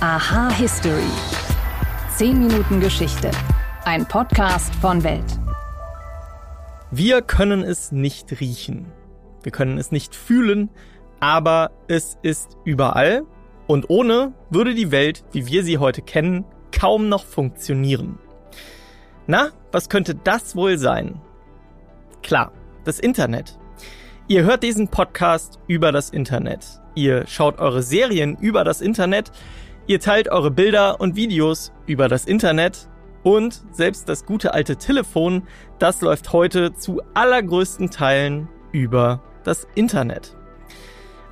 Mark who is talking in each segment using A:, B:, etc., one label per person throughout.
A: Aha History. 10 Minuten Geschichte. Ein Podcast von Welt.
B: Wir können es nicht riechen. Wir können es nicht fühlen, aber es ist überall. Und ohne würde die Welt, wie wir sie heute kennen, kaum noch funktionieren. Na, was könnte das wohl sein? Klar, das Internet. Ihr hört diesen Podcast über das Internet. Ihr schaut eure Serien über das Internet. Ihr teilt eure Bilder und Videos über das Internet. Und selbst das gute alte Telefon, das läuft heute zu allergrößten Teilen über das Internet.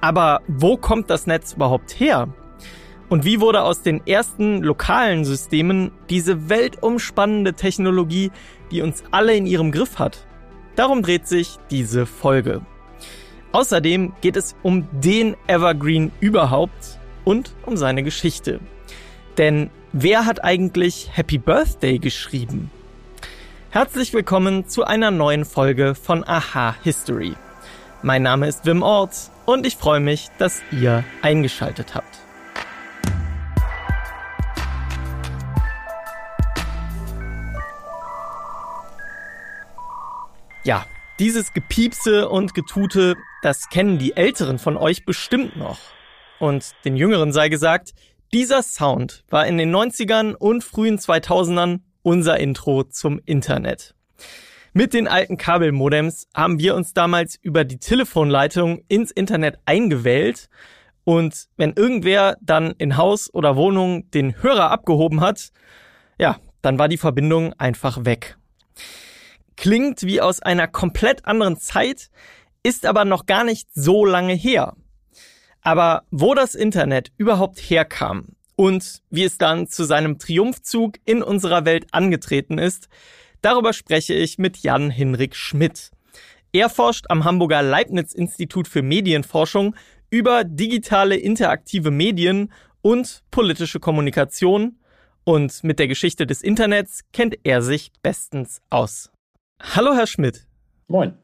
B: Aber wo kommt das Netz überhaupt her? Und wie wurde aus den ersten lokalen Systemen diese weltumspannende Technologie, die uns alle in ihrem Griff hat? Darum dreht sich diese Folge. Außerdem geht es um den Evergreen überhaupt und um seine Geschichte. Denn wer hat eigentlich Happy Birthday geschrieben? Herzlich willkommen zu einer neuen Folge von Aha History. Mein Name ist Wim Orts und ich freue mich, dass ihr eingeschaltet habt. Ja, dieses Gepiepse und Getute, das kennen die Älteren von euch bestimmt noch. Und den Jüngeren sei gesagt, dieser Sound war in den 90ern und frühen 2000ern unser Intro zum Internet. Mit den alten Kabelmodems haben wir uns damals über die Telefonleitung ins Internet eingewählt und wenn irgendwer dann in Haus oder Wohnung den Hörer abgehoben hat, ja, dann war die Verbindung einfach weg. Klingt wie aus einer komplett anderen Zeit, ist aber noch gar nicht so lange her. Aber wo das Internet überhaupt herkam und wie es dann zu seinem Triumphzug in unserer Welt angetreten ist, darüber spreche ich mit Jan Hinrik Schmidt. Er forscht am Hamburger Leibniz Institut für Medienforschung über digitale interaktive Medien und politische Kommunikation und mit der Geschichte des Internets kennt er sich bestens aus. Hallo, Herr Schmidt.
C: Moin.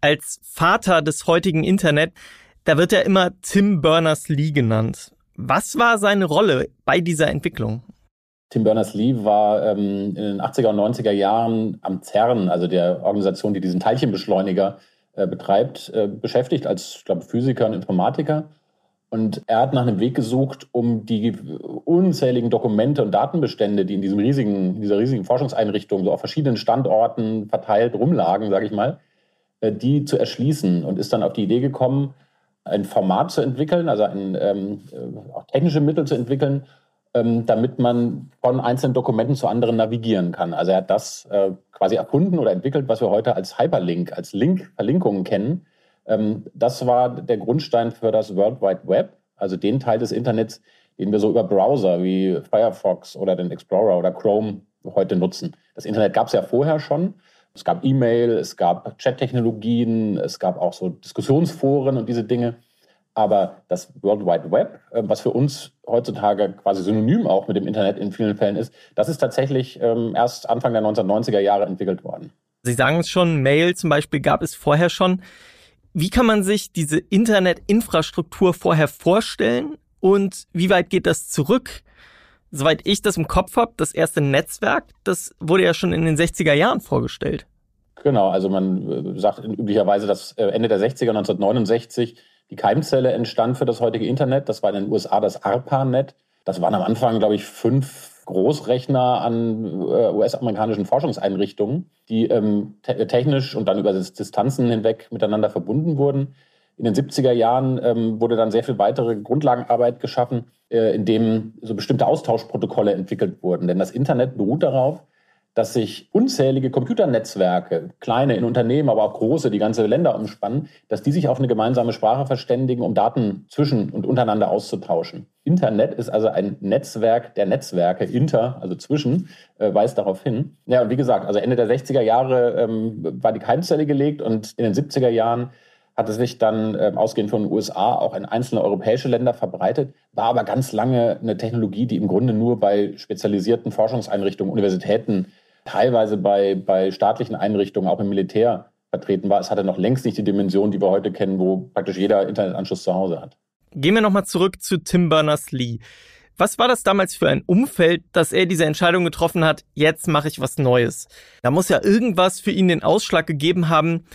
B: Als Vater des heutigen Internet, da wird er immer Tim Berners-Lee genannt. Was war seine Rolle bei dieser Entwicklung?
C: Tim Berners-Lee war ähm, in den 80er und 90er Jahren am CERN, also der Organisation, die diesen Teilchenbeschleuniger äh, betreibt, äh, beschäftigt als ich glaube, Physiker und Informatiker und er hat nach einem Weg gesucht, um die unzähligen Dokumente und Datenbestände, die in, diesem riesigen, in dieser riesigen Forschungseinrichtung so auf verschiedenen Standorten verteilt rumlagen, sage ich mal, äh, die zu erschließen und ist dann auf die Idee gekommen, ein Format zu entwickeln, also ein, ähm, äh, auch technische Mittel zu entwickeln, ähm, damit man von einzelnen Dokumenten zu anderen navigieren kann. Also er hat das äh, quasi erfunden oder entwickelt, was wir heute als Hyperlink, als Link, Verlinkungen kennen ähm, das war der Grundstein für das World Wide Web, also den Teil des Internets, den wir so über Browser wie Firefox oder den Explorer oder Chrome heute nutzen. Das Internet gab es ja vorher schon. Es gab E-Mail, es gab Chat-Technologien, es gab auch so Diskussionsforen und diese Dinge. Aber das World Wide Web, äh, was für uns heutzutage quasi synonym auch mit dem Internet in vielen Fällen ist, das ist tatsächlich ähm, erst Anfang der 1990er Jahre entwickelt worden.
B: Sie sagen es schon, Mail zum Beispiel gab es vorher schon. Wie kann man sich diese Internetinfrastruktur vorher vorstellen und wie weit geht das zurück? Soweit ich das im Kopf habe, das erste Netzwerk, das wurde ja schon in den 60er Jahren vorgestellt.
C: Genau, also man äh, sagt üblicherweise, dass äh, Ende der 60er, 1969, die Keimzelle entstand für das heutige Internet. Das war in den USA das ARPANET. Das waren am Anfang, glaube ich, fünf Großrechner an äh, US-amerikanischen Forschungseinrichtungen, die ähm, te technisch und dann über Distanzen hinweg miteinander verbunden wurden. In den 70er Jahren ähm, wurde dann sehr viel weitere Grundlagenarbeit geschaffen, in dem so bestimmte Austauschprotokolle entwickelt wurden. Denn das Internet beruht darauf, dass sich unzählige Computernetzwerke, kleine in Unternehmen, aber auch große, die ganze Länder umspannen, dass die sich auf eine gemeinsame Sprache verständigen, um Daten zwischen und untereinander auszutauschen. Internet ist also ein Netzwerk der Netzwerke, inter, also zwischen, äh, weist darauf hin. Ja, und wie gesagt, also Ende der 60er Jahre ähm, war die Keimzelle gelegt und in den 70er Jahren hat es sich dann äh, ausgehend von den USA auch in einzelne europäische Länder verbreitet, war aber ganz lange eine Technologie, die im Grunde nur bei spezialisierten Forschungseinrichtungen, Universitäten teilweise bei, bei staatlichen Einrichtungen, auch im Militär vertreten war. Es hatte noch längst nicht die Dimension, die wir heute kennen, wo praktisch jeder Internetanschluss zu Hause hat.
B: Gehen wir nochmal zurück zu Tim Berners-Lee. Was war das damals für ein Umfeld, dass er diese Entscheidung getroffen hat, jetzt mache ich was Neues? Da muss ja irgendwas für ihn den Ausschlag gegeben haben,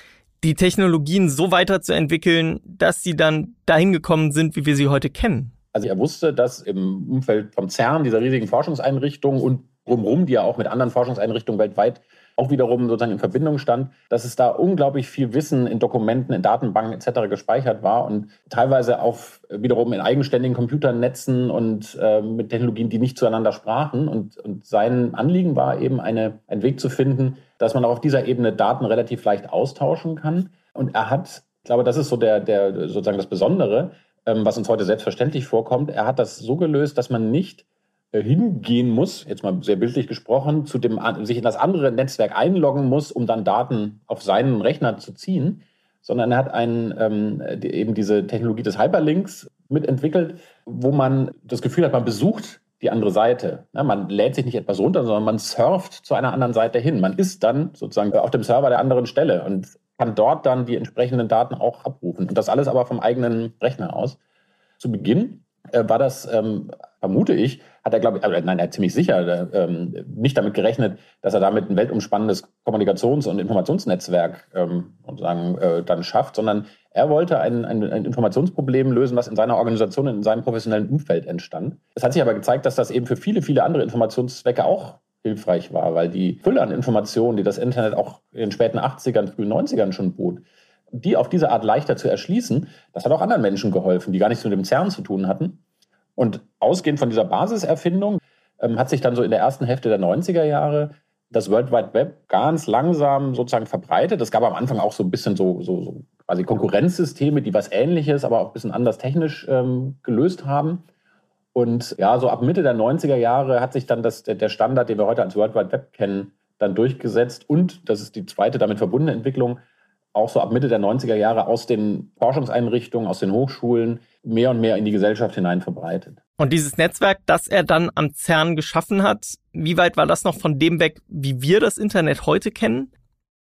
B: die Technologien so weiterzuentwickeln, dass sie dann dahin gekommen sind, wie wir sie heute kennen.
C: Also er wusste, dass im Umfeld vom CERN, dieser riesigen Forschungseinrichtung und drumherum, die ja auch mit anderen Forschungseinrichtungen weltweit auch wiederum sozusagen in Verbindung stand, dass es da unglaublich viel Wissen in Dokumenten, in Datenbanken etc. gespeichert war und teilweise auf wiederum in eigenständigen Computernetzen und äh, mit Technologien, die nicht zueinander sprachen. Und, und sein Anliegen war eben eine, einen Weg zu finden, dass man auch auf dieser Ebene Daten relativ leicht austauschen kann. Und er hat, ich glaube, das ist so der, der sozusagen das Besondere, ähm, was uns heute selbstverständlich vorkommt. Er hat das so gelöst, dass man nicht äh, hingehen muss, jetzt mal sehr bildlich gesprochen, zu dem, sich in das andere Netzwerk einloggen muss, um dann Daten auf seinen Rechner zu ziehen, sondern er hat einen, ähm, eben diese Technologie des Hyperlinks mitentwickelt, wo man das Gefühl hat, man besucht die andere Seite. Ja, man lädt sich nicht etwas runter, sondern man surft zu einer anderen Seite hin. Man ist dann sozusagen auf dem Server der anderen Stelle und kann dort dann die entsprechenden Daten auch abrufen. Und das alles aber vom eigenen Rechner aus. Zu Beginn äh, war das, ähm, vermute ich, hat er, glaube ich, äh, nein, er hat ziemlich sicher äh, nicht damit gerechnet, dass er damit ein weltumspannendes Kommunikations- und Informationsnetzwerk ähm, sozusagen, äh, dann schafft, sondern er wollte ein, ein, ein, Informationsproblem lösen, was in seiner Organisation in seinem professionellen Umfeld entstand. Es hat sich aber gezeigt, dass das eben für viele, viele andere Informationszwecke auch hilfreich war, weil die Fülle an Informationen, die das Internet auch in den späten 80ern, frühen 90ern schon bot, die auf diese Art leichter zu erschließen, das hat auch anderen Menschen geholfen, die gar nichts mit dem CERN zu tun hatten. Und ausgehend von dieser Basiserfindung ähm, hat sich dann so in der ersten Hälfte der 90er Jahre das World Wide Web ganz langsam sozusagen verbreitet. Es gab am Anfang auch so ein bisschen so, so, so quasi Konkurrenzsysteme, die was Ähnliches, aber auch ein bisschen anders technisch ähm, gelöst haben. Und ja, so ab Mitte der 90er Jahre hat sich dann das, der Standard, den wir heute als World Wide Web kennen, dann durchgesetzt. Und, das ist die zweite damit verbundene Entwicklung, auch so ab Mitte der 90er Jahre aus den Forschungseinrichtungen, aus den Hochschulen mehr und mehr in die Gesellschaft hinein verbreitet.
B: Und dieses Netzwerk, das er dann am CERN geschaffen hat, wie weit war das noch von dem weg, wie wir das Internet heute kennen?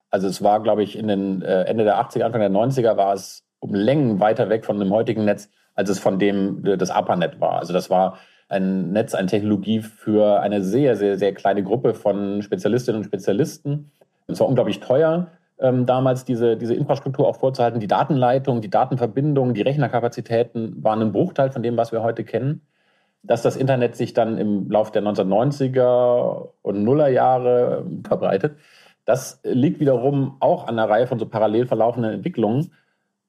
C: Also es war, glaube ich, in den äh, Ende der 80er, Anfang der 90er war es um Längen weiter weg von dem heutigen Netz, als es von dem äh, das ARPANET war. Also das war ein Netz, eine Technologie für eine sehr, sehr, sehr kleine Gruppe von Spezialistinnen und Spezialisten. Es war unglaublich teuer ähm, damals diese, diese Infrastruktur auch vorzuhalten. Die Datenleitung, die Datenverbindung, die Rechnerkapazitäten waren ein Bruchteil von dem, was wir heute kennen. Dass das Internet sich dann im Laufe der 1990er und Nullerjahre ähm, verbreitet, das liegt wiederum auch an einer Reihe von so parallel verlaufenden Entwicklungen.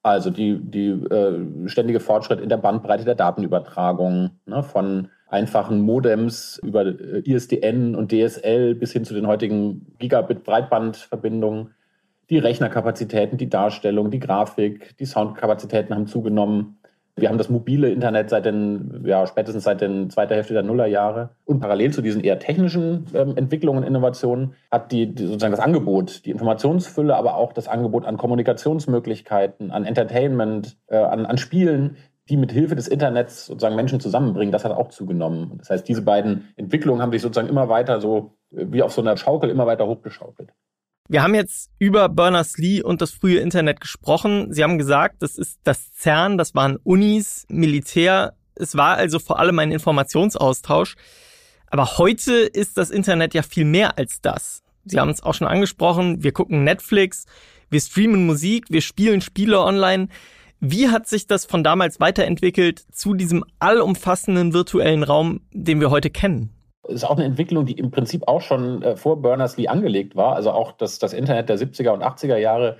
C: Also die, die äh, ständige Fortschritt in der Bandbreite der Datenübertragung ne, von einfachen Modems über äh, ISDN und DSL bis hin zu den heutigen Gigabit-Breitbandverbindungen die Rechnerkapazitäten, die Darstellung, die Grafik, die Soundkapazitäten haben zugenommen. Wir haben das mobile Internet seit den, ja, spätestens seit den zweiter Hälfte der Nullerjahre. Und parallel zu diesen eher technischen ähm, Entwicklungen und Innovationen hat die, die, sozusagen das Angebot, die Informationsfülle, aber auch das Angebot an Kommunikationsmöglichkeiten, an Entertainment, äh, an, an Spielen, die mit Hilfe des Internets sozusagen Menschen zusammenbringen, das hat auch zugenommen. Das heißt, diese beiden Entwicklungen haben sich sozusagen immer weiter so äh, wie auf so einer Schaukel immer weiter hochgeschaukelt.
B: Wir haben jetzt über Berners-Lee und das frühe Internet gesprochen. Sie haben gesagt, das ist das CERN, das waren Unis, Militär. Es war also vor allem ein Informationsaustausch. Aber heute ist das Internet ja viel mehr als das. Sie haben es auch schon angesprochen. Wir gucken Netflix, wir streamen Musik, wir spielen Spiele online. Wie hat sich das von damals weiterentwickelt zu diesem allumfassenden virtuellen Raum, den wir heute kennen?
C: Ist auch eine Entwicklung, die im Prinzip auch schon äh, vor Berners-Lee angelegt war. Also auch das, das Internet der 70er und 80er Jahre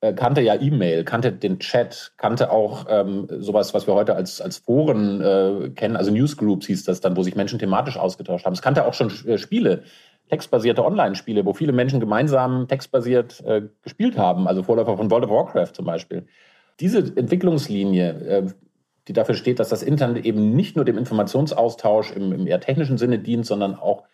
C: äh, kannte ja E-Mail, kannte den Chat, kannte auch ähm, sowas, was wir heute als, als Foren äh, kennen. Also Newsgroups hieß das dann, wo sich Menschen thematisch ausgetauscht haben. Es kannte auch schon äh, Spiele, textbasierte Online-Spiele, wo viele Menschen gemeinsam textbasiert äh, gespielt haben. Also Vorläufer von World of Warcraft zum Beispiel. Diese Entwicklungslinie äh, die dafür steht, dass das Internet eben nicht nur dem Informationsaustausch im, im eher technischen Sinne dient, sondern auch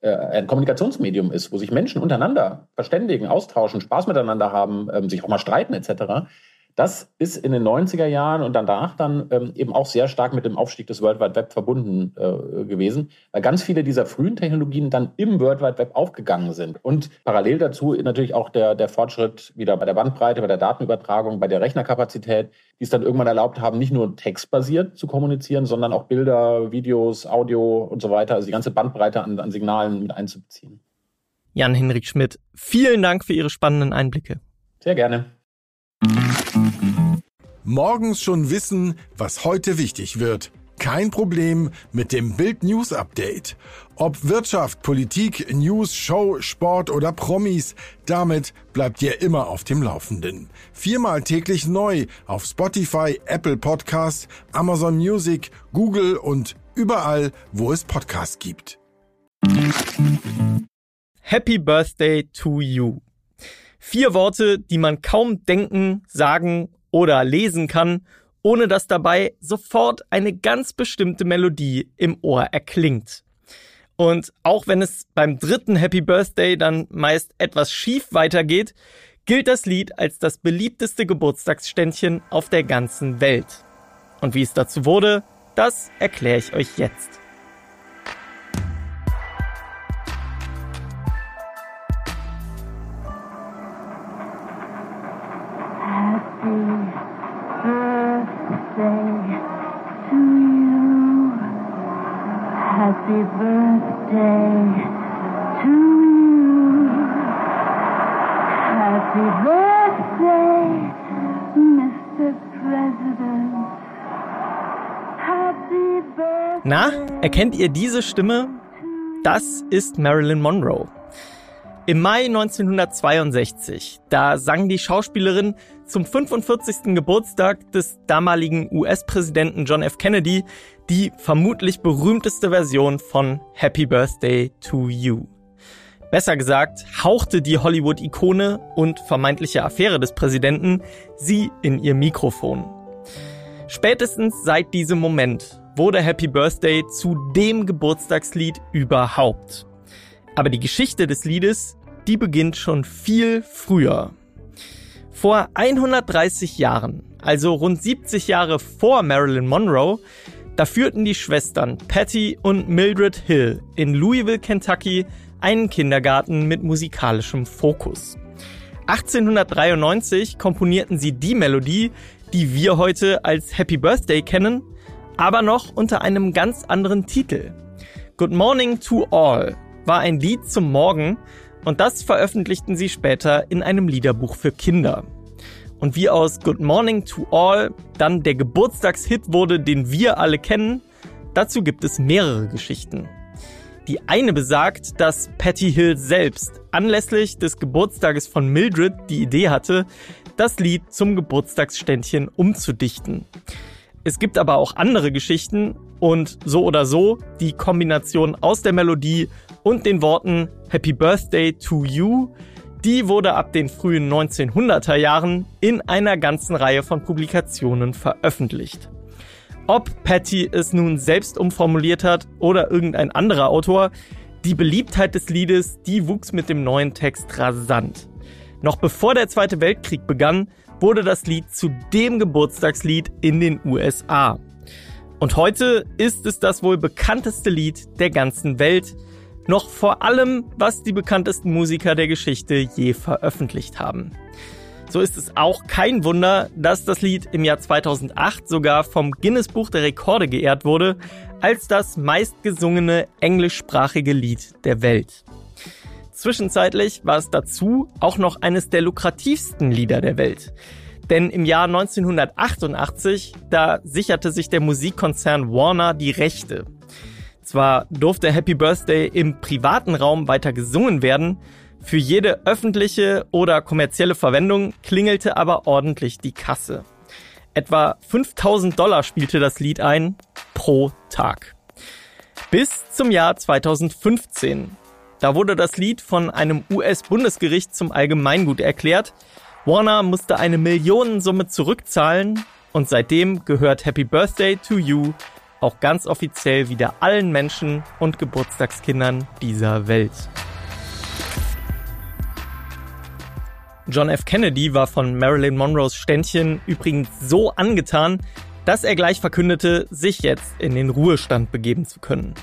C: äh, ein Kommunikationsmedium ist, wo sich Menschen untereinander verständigen, austauschen, Spaß miteinander haben, ähm, sich auch mal streiten etc. Das ist in den 90er Jahren und danach dann ähm, eben auch sehr stark mit dem Aufstieg des World Wide Web verbunden äh, gewesen, weil ganz viele dieser frühen Technologien dann im World Wide Web aufgegangen sind. Und parallel dazu natürlich auch der, der Fortschritt wieder bei der Bandbreite, bei der Datenübertragung, bei der Rechnerkapazität, die es dann irgendwann erlaubt haben, nicht nur textbasiert zu kommunizieren, sondern auch Bilder, Videos, Audio und so weiter, also die ganze Bandbreite an, an Signalen mit einzubeziehen.
B: Jan-Henrik Schmidt, vielen Dank für Ihre spannenden Einblicke.
C: Sehr gerne.
D: Morgens schon wissen, was heute wichtig wird. Kein Problem mit dem Bild News Update. Ob Wirtschaft, Politik, News, Show, Sport oder Promis, damit bleibt ihr immer auf dem Laufenden. Viermal täglich neu auf Spotify, Apple Podcasts, Amazon Music, Google und überall, wo es Podcasts gibt.
B: Happy Birthday to you. Vier Worte, die man kaum denken, sagen oder lesen kann, ohne dass dabei sofort eine ganz bestimmte Melodie im Ohr erklingt. Und auch wenn es beim dritten Happy Birthday dann meist etwas schief weitergeht, gilt das Lied als das beliebteste Geburtstagsständchen auf der ganzen Welt. Und wie es dazu wurde, das erkläre ich euch jetzt. Na, erkennt ihr diese Stimme? Das ist Marilyn Monroe. Im Mai 1962, da sang die Schauspielerin zum 45. Geburtstag des damaligen US-Präsidenten John F. Kennedy die vermutlich berühmteste Version von Happy Birthday to You. Besser gesagt, hauchte die Hollywood-Ikone und vermeintliche Affäre des Präsidenten sie in ihr Mikrofon. Spätestens seit diesem Moment wurde Happy Birthday zu dem Geburtstagslied überhaupt. Aber die Geschichte des Liedes, die beginnt schon viel früher. Vor 130 Jahren, also rund 70 Jahre vor Marilyn Monroe, da führten die Schwestern Patty und Mildred Hill in Louisville, Kentucky einen Kindergarten mit musikalischem Fokus. 1893 komponierten sie die Melodie, die wir heute als Happy Birthday kennen, aber noch unter einem ganz anderen Titel. Good Morning to All war ein Lied zum Morgen und das veröffentlichten sie später in einem Liederbuch für Kinder. Und wie aus Good Morning to All dann der Geburtstagshit wurde, den wir alle kennen, dazu gibt es mehrere Geschichten. Die eine besagt, dass Patty Hill selbst anlässlich des Geburtstages von Mildred die Idee hatte, das Lied zum Geburtstagsständchen umzudichten. Es gibt aber auch andere Geschichten und so oder so die Kombination aus der Melodie und den Worten Happy Birthday to You, die wurde ab den frühen 1900er Jahren in einer ganzen Reihe von Publikationen veröffentlicht. Ob Patty es nun selbst umformuliert hat oder irgendein anderer Autor, die Beliebtheit des Liedes, die wuchs mit dem neuen Text rasant. Noch bevor der Zweite Weltkrieg begann, wurde das Lied zu dem Geburtstagslied in den USA. Und heute ist es das wohl bekannteste Lied der ganzen Welt, noch vor allem, was die bekanntesten Musiker der Geschichte je veröffentlicht haben. So ist es auch kein Wunder, dass das Lied im Jahr 2008 sogar vom Guinness Buch der Rekorde geehrt wurde, als das meistgesungene englischsprachige Lied der Welt. Zwischenzeitlich war es dazu auch noch eines der lukrativsten Lieder der Welt. Denn im Jahr 1988, da sicherte sich der Musikkonzern Warner die Rechte. Zwar durfte Happy Birthday im privaten Raum weiter gesungen werden, für jede öffentliche oder kommerzielle Verwendung klingelte aber ordentlich die Kasse. Etwa 5000 Dollar spielte das Lied ein pro Tag. Bis zum Jahr 2015. Da wurde das Lied von einem US-Bundesgericht zum Allgemeingut erklärt. Warner musste eine Millionensumme zurückzahlen und seitdem gehört Happy Birthday to You auch ganz offiziell wieder allen Menschen und Geburtstagskindern dieser Welt. John F. Kennedy war von Marilyn Monroes Ständchen übrigens so angetan, dass er gleich verkündete, sich jetzt in den Ruhestand begeben zu können.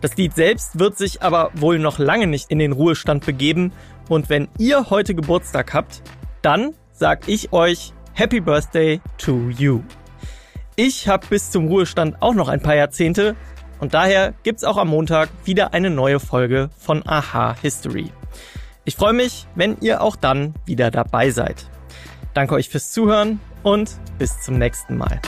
B: Das Lied selbst wird sich aber wohl noch lange nicht in den Ruhestand begeben und wenn ihr heute Geburtstag habt, dann sag ich euch Happy Birthday to you. Ich habe bis zum Ruhestand auch noch ein paar Jahrzehnte und daher gibt's auch am Montag wieder eine neue Folge von Aha History. Ich freue mich, wenn ihr auch dann wieder dabei seid. Danke euch fürs Zuhören und bis zum nächsten Mal.